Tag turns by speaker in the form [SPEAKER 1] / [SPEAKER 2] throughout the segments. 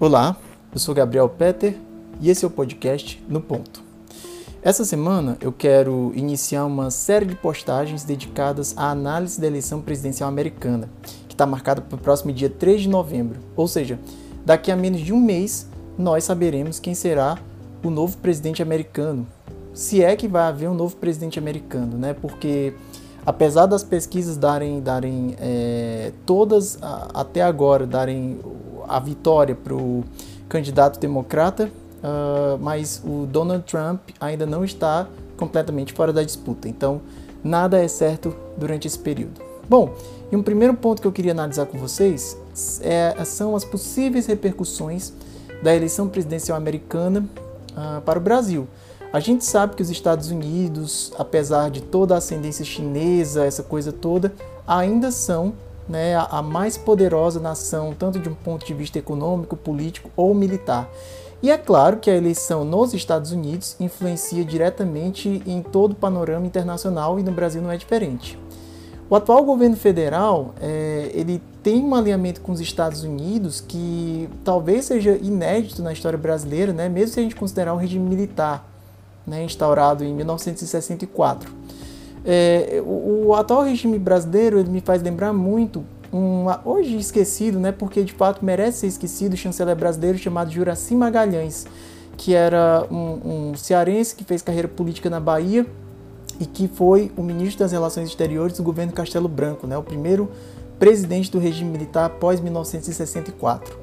[SPEAKER 1] Olá, eu sou Gabriel Peter e esse é o podcast No Ponto. Essa semana eu quero iniciar uma série de postagens dedicadas à análise da eleição presidencial americana, que está marcada para o próximo dia 3 de novembro, ou seja, daqui a menos de um mês nós saberemos quem será o novo presidente americano, se é que vai haver um novo presidente americano, né? Porque apesar das pesquisas darem, darem é, todas a, até agora darem a vitória para o candidato democrata, uh, mas o Donald Trump ainda não está completamente fora da disputa. Então, nada é certo durante esse período. Bom, e um primeiro ponto que eu queria analisar com vocês é, são as possíveis repercussões da eleição presidencial americana uh, para o Brasil. A gente sabe que os Estados Unidos, apesar de toda a ascendência chinesa, essa coisa toda, ainda são né, a mais poderosa nação, tanto de um ponto de vista econômico, político ou militar. E é claro que a eleição nos Estados Unidos influencia diretamente em todo o panorama internacional e no Brasil não é diferente. O atual governo federal é, ele tem um alinhamento com os Estados Unidos que talvez seja inédito na história brasileira, né, mesmo se a gente considerar um regime militar né, instaurado em 1964. É, o, o, atual regime brasileiro ele me faz lembrar muito um hoje esquecido, né, porque de fato merece ser esquecido, o chanceler brasileiro chamado Juraci Magalhães, que era um, um cearense que fez carreira política na Bahia e que foi o ministro das Relações Exteriores do governo Castelo Branco, né, o primeiro presidente do regime militar após 1964.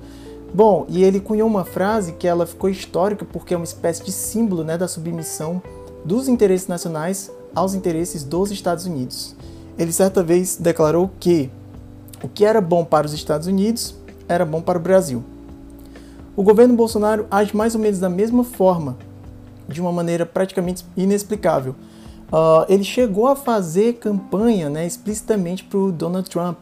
[SPEAKER 1] Bom, e ele cunhou uma frase que ela ficou histórica porque é uma espécie de símbolo né, da submissão dos interesses nacionais aos interesses dos Estados Unidos. Ele certa vez declarou que o que era bom para os Estados Unidos era bom para o Brasil. O governo Bolsonaro age mais ou menos da mesma forma, de uma maneira praticamente inexplicável. Uh, ele chegou a fazer campanha né, explicitamente para o Donald Trump,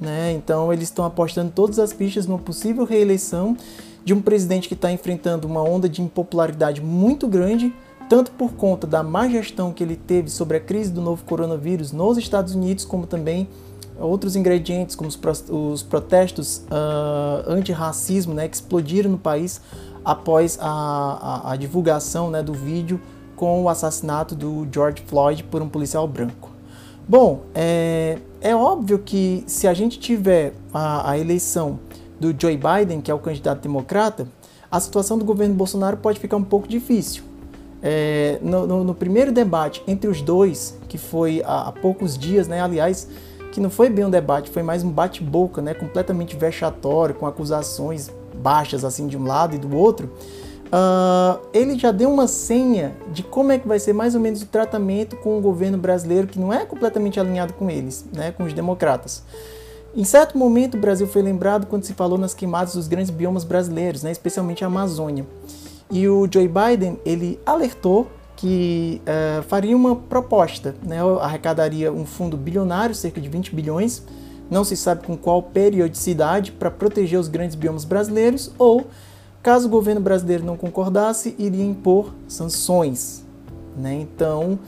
[SPEAKER 1] né? Então eles estão apostando todas as pistas numa possível reeleição de um presidente que está enfrentando uma onda de impopularidade muito grande, tanto por conta da má gestão que ele teve sobre a crise do novo coronavírus nos Estados Unidos, como também outros ingredientes, como os, os protestos uh, anti-racismo né, que explodiram no país após a, a, a divulgação né, do vídeo com o assassinato do George Floyd por um policial branco. Bom, é, é óbvio que se a gente tiver a, a, eleição do Joe Biden, que é o candidato democrata, a situação do governo Bolsonaro pode ficar um pouco difícil. É, no, no, no, primeiro debate entre os dois, que foi há, há, poucos dias, né, aliás, que não foi bem um debate, foi mais um bate-boca, né, completamente vexatório, com acusações baixas assim de um lado e do outro. Uh, ele já deu uma senha de como é que vai ser mais ou menos o tratamento com o governo brasileiro, que não é completamente alinhado com eles, né, com os democratas. Em certo momento, o Brasil foi lembrado quando se falou nas queimadas dos grandes biomas brasileiros, né, especialmente a Amazônia. E o Joe Biden ele alertou que uh, faria uma proposta, né, arrecadaria um fundo bilionário, cerca de 20 bilhões, não se sabe com qual periodicidade, para proteger os grandes biomas brasileiros, ou Caso o governo brasileiro não concordasse, iria impor sanções. Né? Então,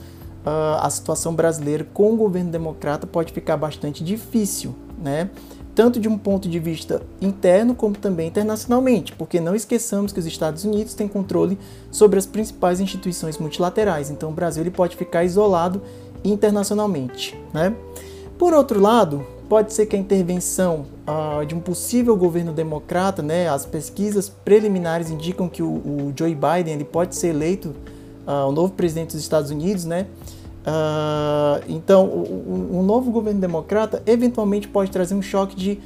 [SPEAKER 1] a situação brasileira com o governo democrata pode ficar bastante difícil, né? Tanto de um ponto de vista interno como também internacionalmente, porque não esqueçamos que os Estados Unidos têm controle sobre as principais instituições multilaterais, então o Brasil ele pode ficar isolado internacionalmente. Né? Por outro lado, Pode ser que a intervenção uh, de um possível governo democrata, né, as pesquisas preliminares indicam que o, o Joe Biden ele pode ser eleito uh, o novo presidente dos Estados Unidos, né? Uh, então, um novo governo democrata eventualmente pode trazer um choque de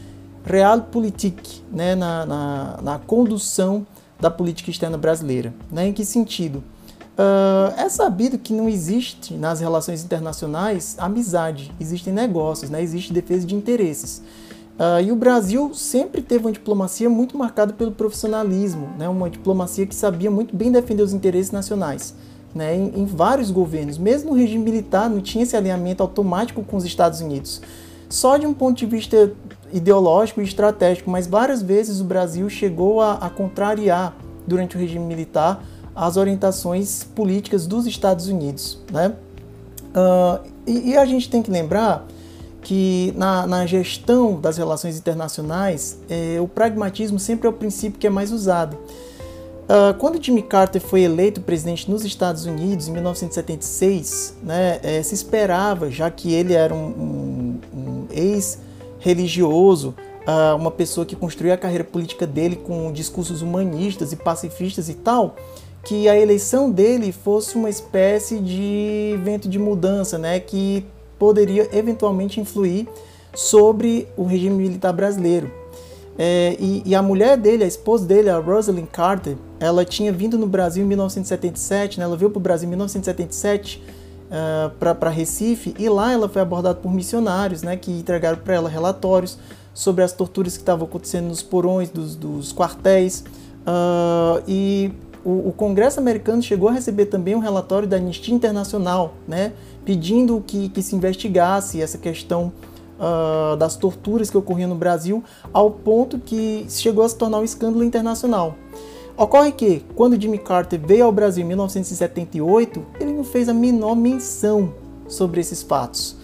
[SPEAKER 1] realpolitik né, na, na, na condução da política externa brasileira. Né? Em que sentido? Uh, é sabido que não existe nas relações internacionais amizade, existem negócios, né? existe defesa de interesses. Uh, e o Brasil sempre teve uma diplomacia muito marcada pelo profissionalismo, né? uma diplomacia que sabia muito bem defender os interesses nacionais. Né? Em, em vários governos, mesmo no regime militar, não tinha esse alinhamento automático com os Estados Unidos. Só de um ponto de vista ideológico e estratégico, mas várias vezes o Brasil chegou a, a contrariar, durante o regime militar, as orientações políticas dos Estados Unidos. Né? Uh, e, e, a gente tem que lembrar que na, na gestão das relações internacionais, é, o pragmatismo sempre é o princípio que é mais usado. Uh, quando Jimmy Carter foi eleito presidente nos Estados Unidos em 1976, né, é, se esperava, já que ele era um, um, um ex-religioso, uh, uma pessoa que construiu a carreira política dele com discursos humanistas e pacifistas e tal, que a eleição dele fosse uma espécie de vento de mudança, né, que poderia eventualmente influir sobre o regime militar brasileiro. É, e, e, a mulher dele, a esposa dele, a Rosalind Carter, ela tinha vindo no Brasil em 1977, né? ela veio para o Brasil em 1977 uh, para Recife, e lá ela foi abordada por missionários né, que entregaram para ela relatórios sobre as torturas que estavam acontecendo nos porões dos, dos quartéis. Uh, e o, o, Congresso americano chegou a receber também um relatório da Anistia Internacional, né, pedindo que, que se investigasse essa questão uh, das torturas que ocorriam no Brasil, ao ponto que chegou a se tornar um escândalo internacional. Ocorre que, quando Jimmy Carter veio ao Brasil em 1978, ele não fez a menor menção sobre esses fatos.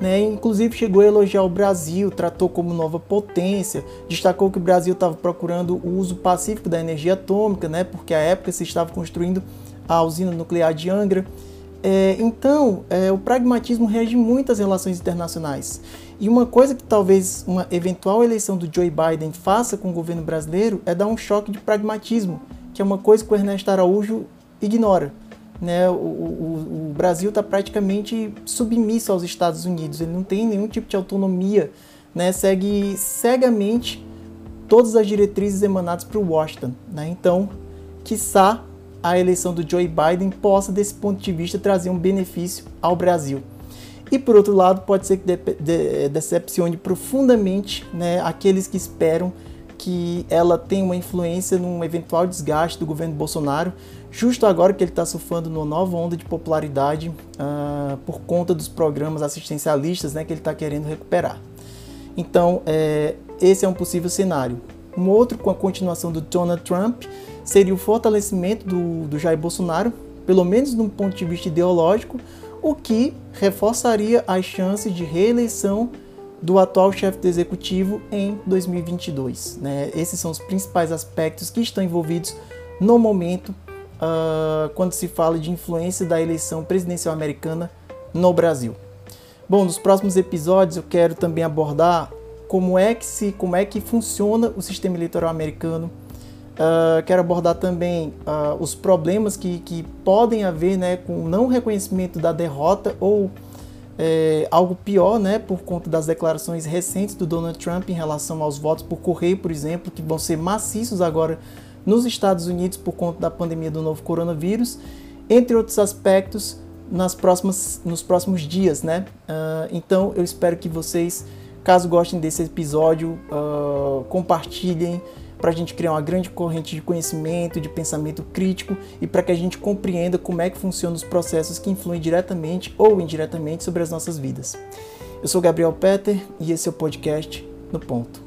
[SPEAKER 1] Né? Inclusive chegou a elogiar o Brasil, tratou como nova potência, destacou que o Brasil estava procurando o uso pacífico da energia atômica, né? porque à época se estava construindo a usina nuclear de Angra. É, então, é, o pragmatismo rege muito as relações internacionais. E uma coisa que talvez uma eventual eleição do Joe Biden faça com o governo brasileiro é dar um choque de pragmatismo, que é uma coisa que o Ernesto Araújo ignora. Né? O, o, o Brasil está praticamente submisso aos Estados Unidos, ele não tem nenhum tipo de autonomia, né? segue cegamente todas as diretrizes emanadas para Washington. Né? Então, quiçá a eleição do Joe Biden possa, desse ponto de vista, trazer um benefício ao Brasil. E por outro lado, pode ser que de de decepcione profundamente né, aqueles que esperam que ela tenha uma influência num eventual desgaste do governo Bolsonaro, justo agora que ele está surfando numa nova onda de popularidade uh, por conta dos programas assistencialistas né, que ele está querendo recuperar. Então, é, esse é um possível cenário. Um outro, com a continuação do Donald Trump, seria o fortalecimento do, do Jair Bolsonaro, pelo menos de um ponto de vista ideológico, o que reforçaria as chances de reeleição do atual chefe do executivo em 2022. Né? Esses são os principais aspectos que estão envolvidos no momento uh, quando se fala de influência da eleição presidencial americana no Brasil. Bom, nos próximos episódios eu quero também abordar como é que se, como é que funciona o sistema eleitoral americano. Uh, quero abordar também uh, os problemas que, que podem haver né, com o não reconhecimento da derrota ou é, algo pior, né, por conta das declarações recentes do Donald Trump em relação aos votos por correio, por exemplo, que vão ser maciços agora nos Estados Unidos por conta da pandemia do novo coronavírus, entre outros aspectos nas próximas, nos próximos dias, né? Uh, então eu espero que vocês, caso gostem desse episódio, uh, compartilhem para a gente criar uma grande corrente de conhecimento, de pensamento crítico e para que a gente compreenda como é que funcionam os processos que influem diretamente ou indiretamente sobre as nossas vidas. Eu sou Gabriel Peter e esse é o podcast No Ponto.